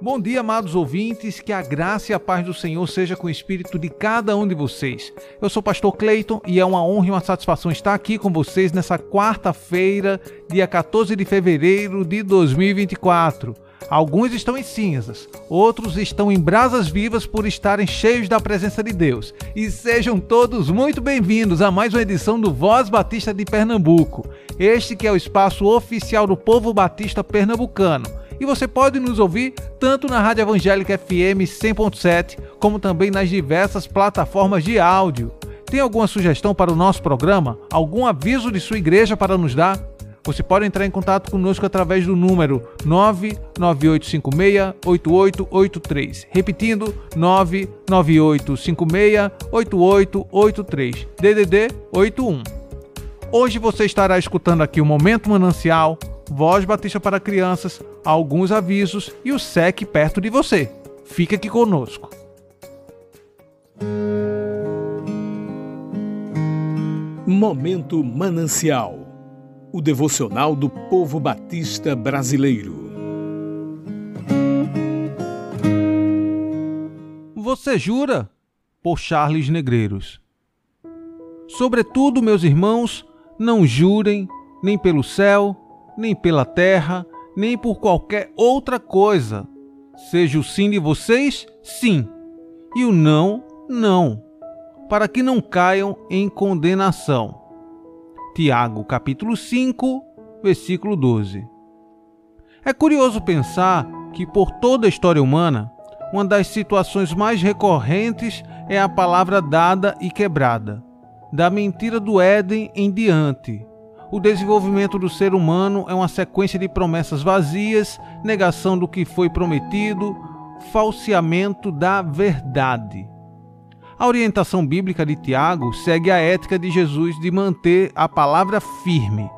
Bom dia, amados ouvintes, que a graça e a paz do Senhor seja com o espírito de cada um de vocês. Eu sou o pastor Cleiton e é uma honra e uma satisfação estar aqui com vocês nessa quarta-feira, dia 14 de fevereiro de 2024. Alguns estão em cinzas, outros estão em brasas vivas por estarem cheios da presença de Deus. E sejam todos muito bem-vindos a mais uma edição do Voz Batista de Pernambuco. Este que é o espaço oficial do povo batista pernambucano e você pode nos ouvir tanto na Rádio Evangélica FM 100.7, como também nas diversas plataformas de áudio. Tem alguma sugestão para o nosso programa? Algum aviso de sua igreja para nos dar? Você pode entrar em contato conosco através do número 998568883. Repetindo, 998568883. DDD 81. Hoje você estará escutando aqui o Momento Manancial, Voz Batista para Crianças, alguns avisos e o SEC perto de você. Fica aqui conosco. Momento Manancial o devocional do povo batista brasileiro. Você jura? Por Charles Negreiros. Sobretudo, meus irmãos, não jurem nem pelo céu, nem pela terra, nem por qualquer outra coisa. Seja o sim de vocês, sim, e o não, não, para que não caiam em condenação. Tiago, capítulo 5, versículo 12. É curioso pensar que por toda a história humana, uma das situações mais recorrentes é a palavra dada e quebrada. Da mentira do Éden em diante, o desenvolvimento do ser humano é uma sequência de promessas vazias, negação do que foi prometido, falseamento da verdade. A orientação bíblica de Tiago segue a ética de Jesus de manter a palavra firme.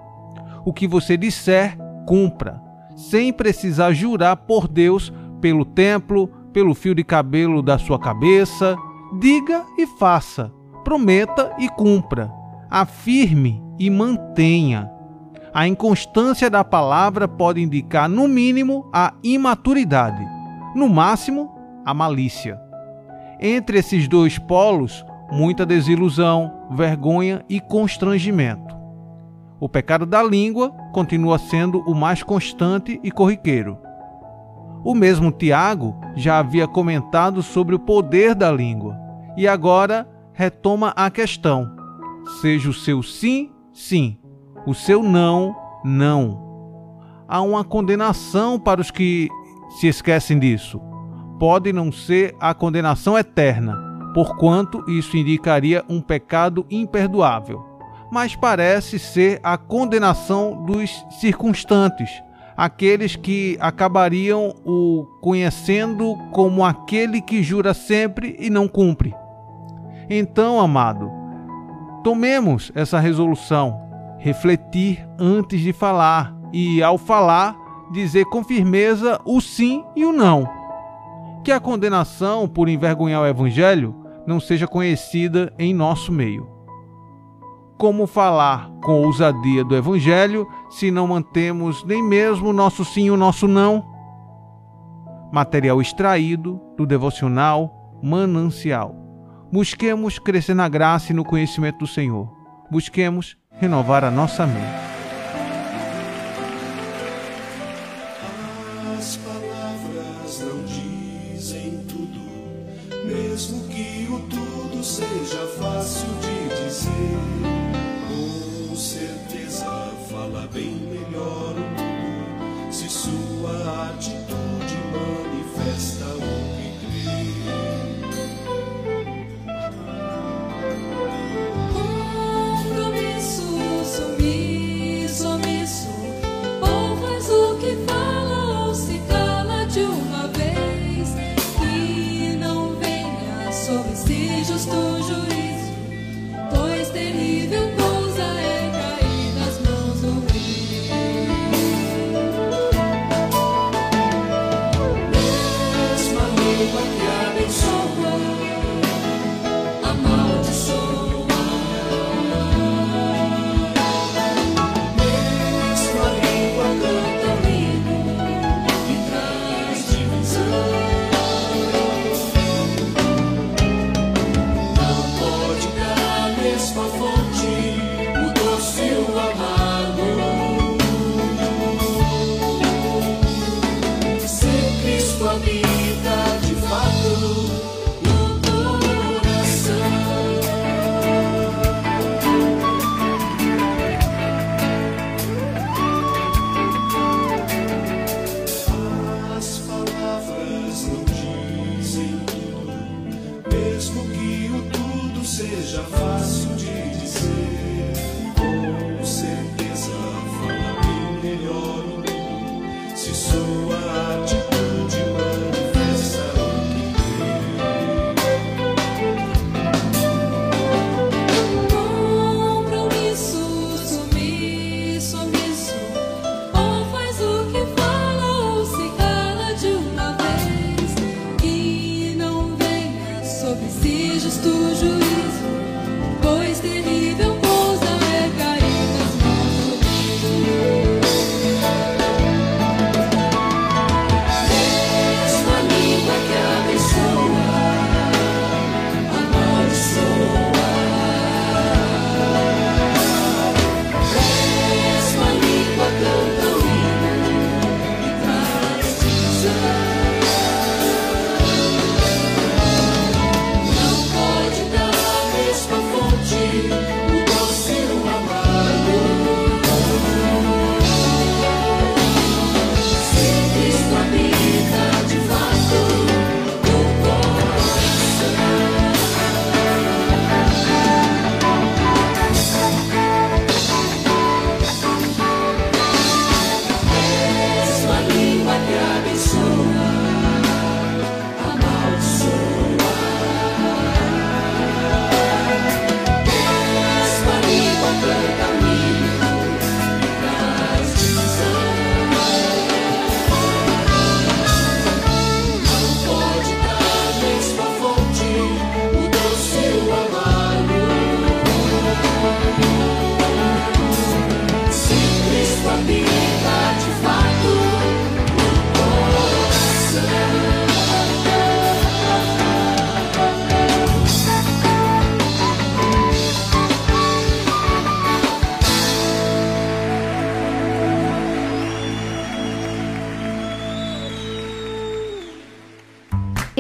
O que você disser, cumpra, sem precisar jurar por Deus, pelo templo, pelo fio de cabelo da sua cabeça. Diga e faça, prometa e cumpra. Afirme e mantenha. A inconstância da palavra pode indicar, no mínimo, a imaturidade, no máximo, a malícia. Entre esses dois polos, muita desilusão, vergonha e constrangimento. O pecado da língua continua sendo o mais constante e corriqueiro. O mesmo Tiago já havia comentado sobre o poder da língua e agora retoma a questão: seja o seu sim Sim, o seu não, não. Há uma condenação para os que se esquecem disso. Pode não ser a condenação eterna, porquanto isso indicaria um pecado imperdoável, mas parece ser a condenação dos circunstantes, aqueles que acabariam o conhecendo como aquele que jura sempre e não cumpre. Então, amado, Tomemos essa resolução, refletir antes de falar e, ao falar, dizer com firmeza o sim e o não. Que a condenação por envergonhar o Evangelho não seja conhecida em nosso meio. Como falar com ousadia do Evangelho se não mantemos nem mesmo nosso sim e o nosso não? Material extraído do devocional Manancial. Busquemos crescer na graça e no conhecimento do Senhor. Busquemos renovar a nossa mente.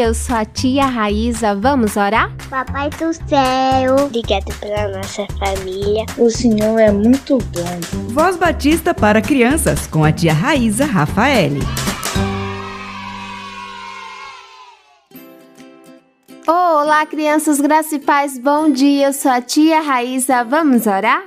Eu sou a tia Raíza. Vamos orar? Papai do céu, obrigado pela nossa família. O Senhor é muito bom. Voz Batista para crianças com a tia Raíza Rafaele. Olá, crianças, graças e paz, bom dia. Eu sou a tia Raíza. Vamos orar?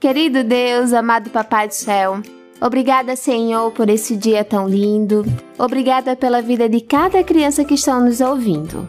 Querido Deus, amado Papai do céu. Obrigada, Senhor, por esse dia tão lindo. Obrigada pela vida de cada criança que está nos ouvindo.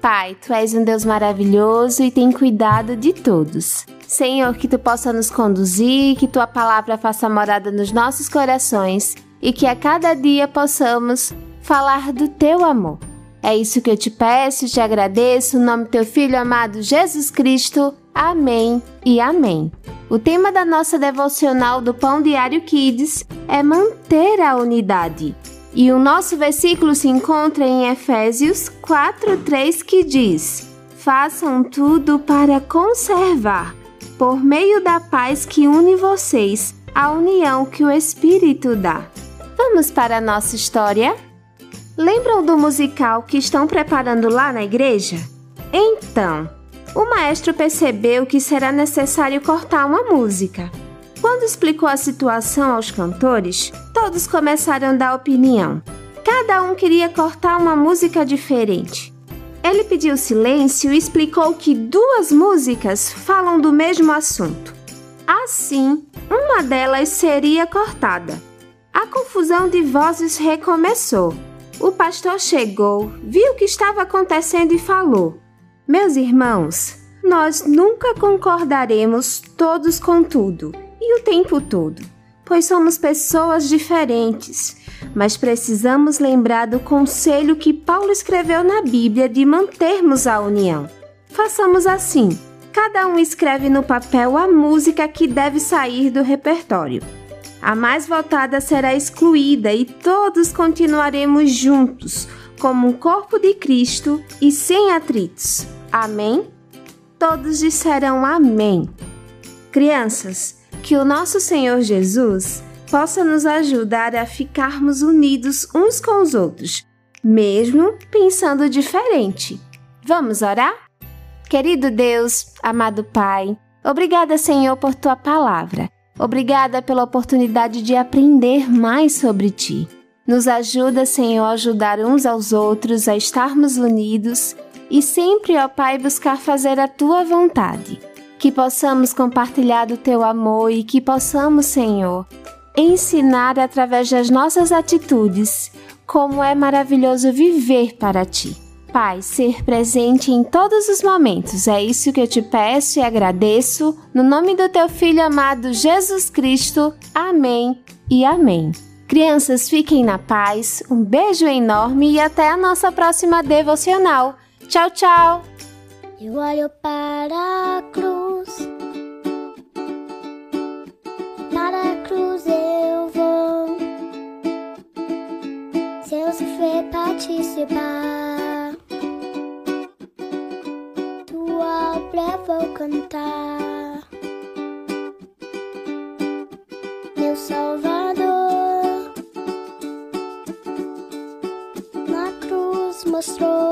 Pai, tu és um Deus maravilhoso e tem cuidado de todos. Senhor, que tu possa nos conduzir, que tua palavra faça morada nos nossos corações e que a cada dia possamos falar do teu amor. É isso que eu te peço, te agradeço, no nome do teu filho amado Jesus Cristo. Amém e amém. O tema da nossa devocional do Pão Diário Kids é manter a unidade. E o nosso versículo se encontra em Efésios 4:3 que diz: Façam tudo para conservar, por meio da paz que une vocês, a união que o Espírito dá. Vamos para a nossa história? Lembram do musical que estão preparando lá na igreja? Então, o maestro percebeu que será necessário cortar uma música. Quando explicou a situação aos cantores, todos começaram a dar opinião. Cada um queria cortar uma música diferente. Ele pediu silêncio e explicou que duas músicas falam do mesmo assunto. Assim, uma delas seria cortada. A confusão de vozes recomeçou. O pastor chegou, viu o que estava acontecendo e falou: meus irmãos, nós nunca concordaremos todos com tudo e o tempo todo, pois somos pessoas diferentes, mas precisamos lembrar do conselho que Paulo escreveu na Bíblia de mantermos a união. Façamos assim: cada um escreve no papel a música que deve sair do repertório. A mais votada será excluída e todos continuaremos juntos como um corpo de Cristo e sem atritos. Amém? Todos disseram Amém. Crianças, que o nosso Senhor Jesus possa nos ajudar a ficarmos unidos uns com os outros, mesmo pensando diferente. Vamos orar? Querido Deus, amado Pai, obrigada, Senhor, por tua palavra. Obrigada pela oportunidade de aprender mais sobre ti. Nos ajuda, Senhor, a ajudar uns aos outros, a estarmos unidos e sempre, ó Pai, buscar fazer a tua vontade. Que possamos compartilhar do teu amor e que possamos, Senhor, ensinar através das nossas atitudes como é maravilhoso viver para ti. Pai, ser presente em todos os momentos. É isso que eu te peço e agradeço. No nome do teu filho amado Jesus Cristo. Amém e amém. Crianças, fiquem na paz, um beijo enorme e até a nossa próxima devocional. Tchau, tchau! Eu olho para a cruz, para a cruz eu vou. Se eu sofrer participar, tua obra vou cantar. slow.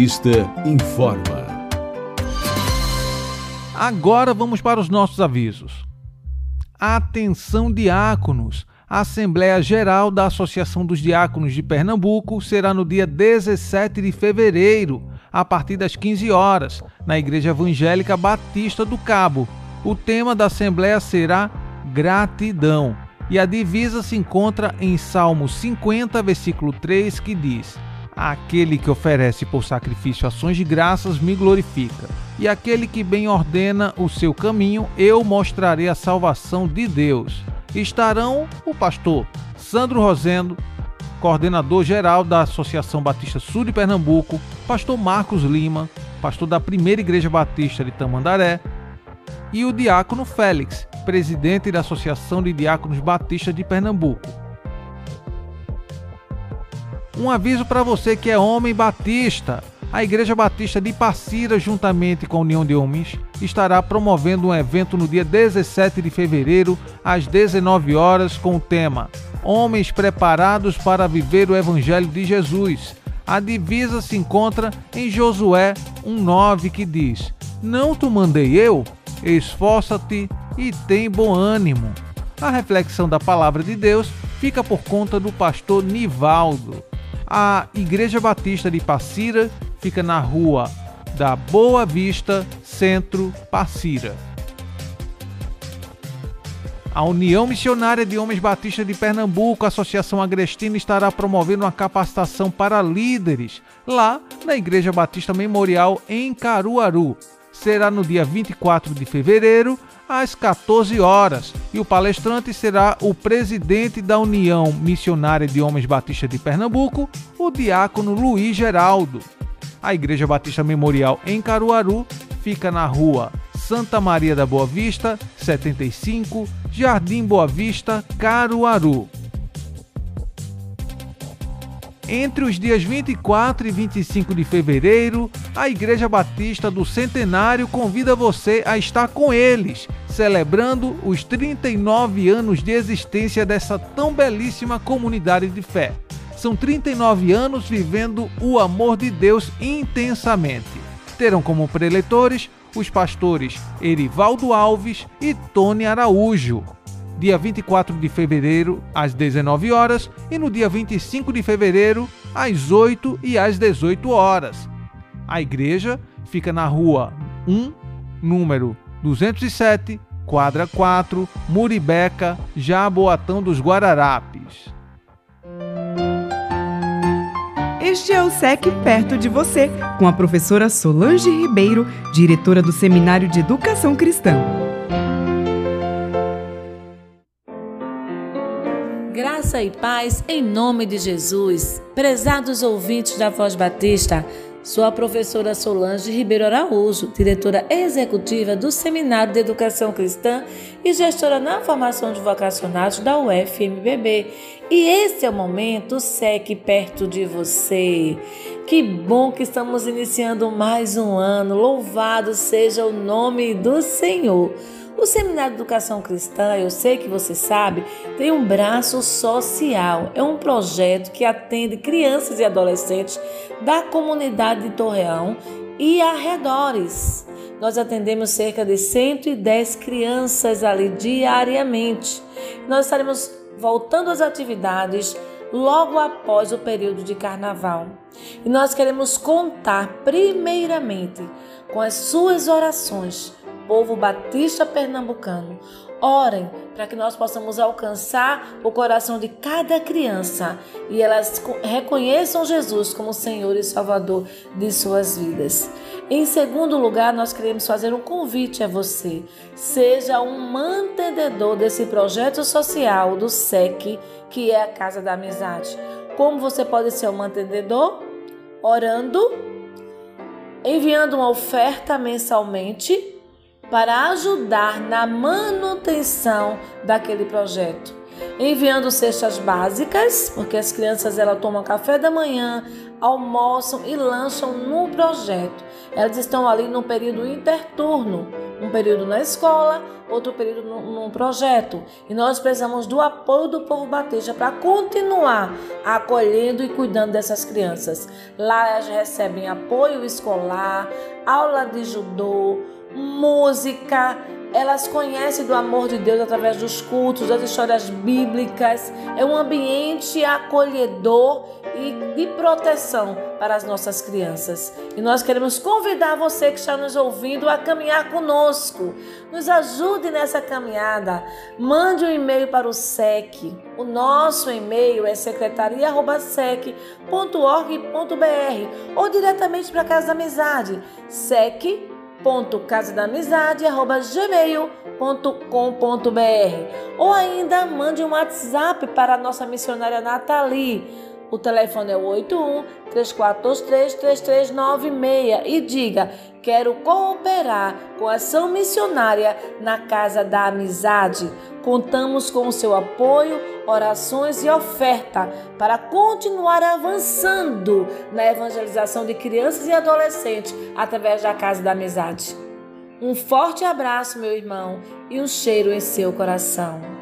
Batista informa. Agora vamos para os nossos avisos. Atenção, diáconos! A Assembleia Geral da Associação dos Diáconos de Pernambuco será no dia 17 de fevereiro, a partir das 15 horas, na Igreja Evangélica Batista do Cabo. O tema da Assembleia será Gratidão. E a divisa se encontra em Salmo 50, versículo 3, que diz: Aquele que oferece por sacrifício ações de graças me glorifica, e aquele que bem ordena o seu caminho, eu mostrarei a salvação de Deus. Estarão o pastor Sandro Rosendo, coordenador geral da Associação Batista Sul de Pernambuco, pastor Marcos Lima, pastor da Primeira Igreja Batista de Tamandaré, e o diácono Félix, presidente da Associação de Diáconos Batista de Pernambuco. Um aviso para você que é homem batista. A Igreja Batista de Passira, juntamente com a União de Homens, estará promovendo um evento no dia 17 de fevereiro, às 19 horas, com o tema Homens preparados para viver o Evangelho de Jesus. A divisa se encontra em Josué 1,9 que diz: Não te mandei eu? Esforça-te e tem bom ânimo. A reflexão da palavra de Deus fica por conta do pastor Nivaldo. A Igreja Batista de Passira fica na rua da Boa Vista, Centro, Passira. A União Missionária de Homens Batistas de Pernambuco, Associação Agrestina, estará promovendo uma capacitação para líderes lá na Igreja Batista Memorial em Caruaru. Será no dia 24 de fevereiro, às 14 horas, e o palestrante será o presidente da União Missionária de Homens Batistas de Pernambuco, o diácono Luiz Geraldo. A Igreja Batista Memorial em Caruaru fica na rua Santa Maria da Boa Vista, 75, Jardim Boa Vista, Caruaru. Entre os dias 24 e 25 de fevereiro, a Igreja Batista do Centenário convida você a estar com eles, celebrando os 39 anos de existência dessa tão belíssima comunidade de fé. São 39 anos vivendo o amor de Deus intensamente. Terão como preletores os pastores Erivaldo Alves e Tony Araújo dia 24 de fevereiro, às 19 horas, e no dia 25 de fevereiro, às 8 e às 18 horas. A igreja fica na rua 1, número 207, quadra 4, Muribeca, Jaboatão dos Guararapes. Este é o SEC perto de você, com a professora Solange Ribeiro, diretora do Seminário de Educação Cristã. Graça e paz em nome de Jesus. Prezados ouvintes da Voz Batista, sou a professora Solange Ribeiro Araújo, diretora executiva do Seminário de Educação Cristã e gestora na formação de vocacionados da UFMBB. E esse é o momento SEC perto de você. Que bom que estamos iniciando mais um ano. Louvado seja o nome do Senhor. O Seminário de Educação Cristã, eu sei que você sabe, tem um braço social. É um projeto que atende crianças e adolescentes da comunidade de Torreão e arredores. Nós atendemos cerca de 110 crianças ali diariamente. Nós estaremos voltando às atividades logo após o período de carnaval. E nós queremos contar primeiramente com as suas orações povo batista pernambucano. Orem para que nós possamos alcançar o coração de cada criança e elas reconheçam Jesus como Senhor e Salvador de suas vidas. Em segundo lugar, nós queremos fazer um convite a você. Seja um mantenedor desse projeto social do SEC, que é a Casa da Amizade. Como você pode ser um mantenedor? Orando, enviando uma oferta mensalmente para ajudar na manutenção daquele projeto. enviando cestas básicas, porque as crianças elas tomam café da manhã, almoçam e lancham no projeto. Elas estão ali no período interturno, um período na escola, outro período num projeto. E nós precisamos do apoio do povo batista para continuar acolhendo e cuidando dessas crianças. Lá elas recebem apoio escolar, aula de judô, música, elas conhecem do amor de Deus através dos cultos, das histórias bíblicas. É um ambiente acolhedor e de proteção para as nossas crianças. E nós queremos convidar você que está nos ouvindo a caminhar conosco. Nos ajude nessa caminhada. Mande um e-mail para o SEC. O nosso e-mail é secretaria.sec.org.br ou diretamente para a Casa da Amizade. SEC www.casadamizade.gmail.com.br ou ainda mande um WhatsApp para a nossa missionária Nathalie. O telefone é o 81 3423 3396 e diga: Quero cooperar com a ação missionária na Casa da Amizade. Contamos com o seu apoio, orações e oferta para continuar avançando na evangelização de crianças e adolescentes através da Casa da Amizade. Um forte abraço, meu irmão, e um cheiro em seu coração.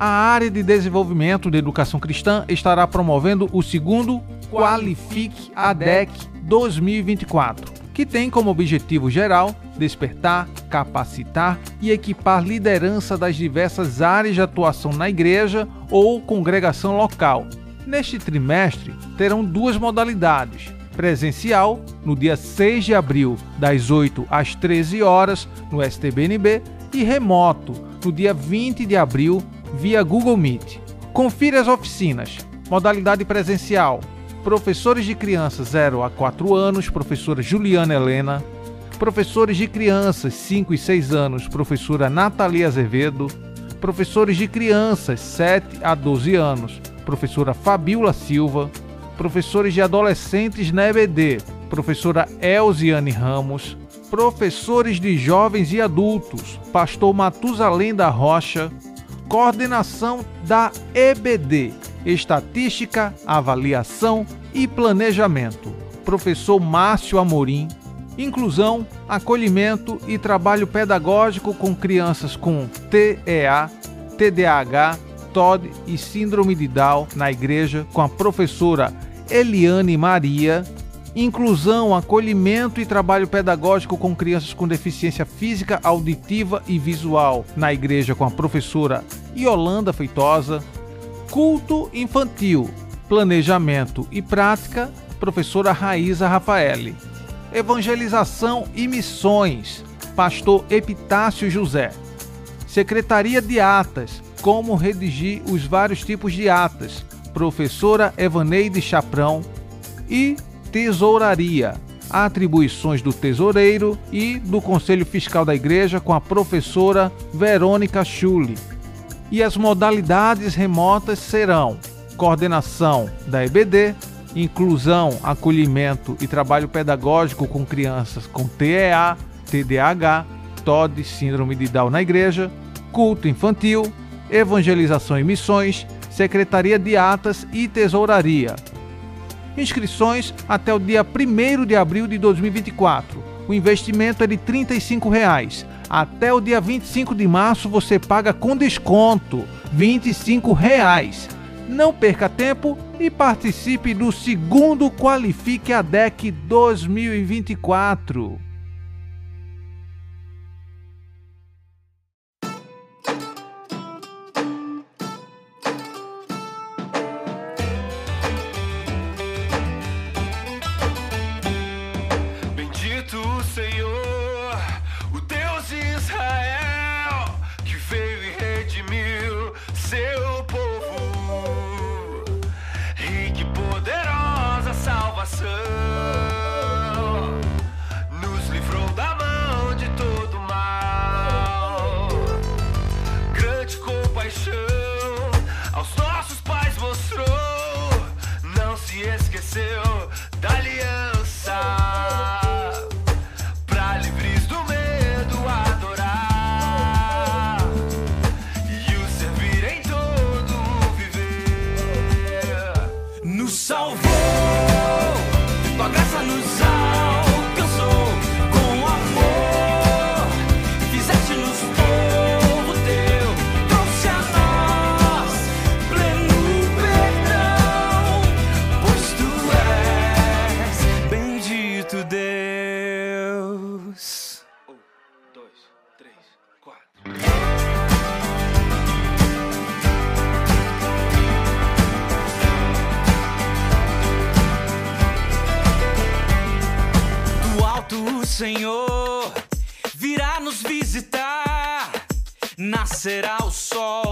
A área de desenvolvimento de educação cristã estará promovendo o segundo Qualifique ADEC 2024, que tem como objetivo geral despertar, capacitar e equipar liderança das diversas áreas de atuação na igreja ou congregação local. Neste trimestre, terão duas modalidades: presencial, no dia 6 de abril, das 8 às 13 horas, no STBNB, e remoto, no dia 20 de abril, via Google Meet. Confira as oficinas. Modalidade presencial: professores de crianças 0 a 4 anos, professora Juliana Helena, professores de crianças 5 e 6 anos, professora Natalia Azevedo, professores de crianças 7 a 12 anos, professora Fabiola Silva, professores de adolescentes na EBD, professora Elziane Ramos, professores de jovens e adultos, pastor Matusalém da Rocha, coordenação da EBD, Estatística, Avaliação e Planejamento, professor Márcio Amorim, inclusão, acolhimento e trabalho pedagógico com crianças com TEA, TDAH, TOD e Síndrome de Down na igreja com a professora Eliane Maria, inclusão, acolhimento e trabalho pedagógico com crianças com deficiência física, auditiva e visual. Na igreja com a professora Yolanda Feitosa, culto infantil, planejamento e prática, professora Raíza Rafaeli, evangelização e missões, pastor Epitácio José, secretaria de atas, como redigir os vários tipos de atas, professora Evaneide Chaprão e tesouraria, atribuições do tesoureiro e do Conselho Fiscal da Igreja com a professora Verônica Schulli. E as modalidades remotas serão coordenação da EBD, inclusão, acolhimento e trabalho pedagógico com crianças com TEA, TDAH, TOD, síndrome de Down na igreja, culto infantil, evangelização e missões, secretaria de atas e tesouraria. Inscrições até o dia 1 de abril de 2024. O investimento é de 35 reais. Até o dia 25 de março você paga com desconto 25 reais. Não perca tempo e participe do segundo Qualifique a DEC 2024. Nascerá o sol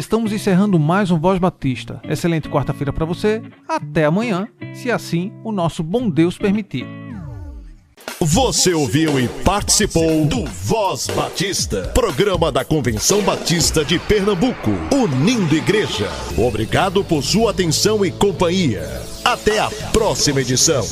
estamos encerrando mais um Voz Batista. Excelente quarta-feira para você. Até amanhã, se assim o nosso bom Deus permitir. Você ouviu e participou do Voz Batista, programa da Convenção Batista de Pernambuco, unindo igreja. Obrigado por sua atenção e companhia. Até a próxima edição.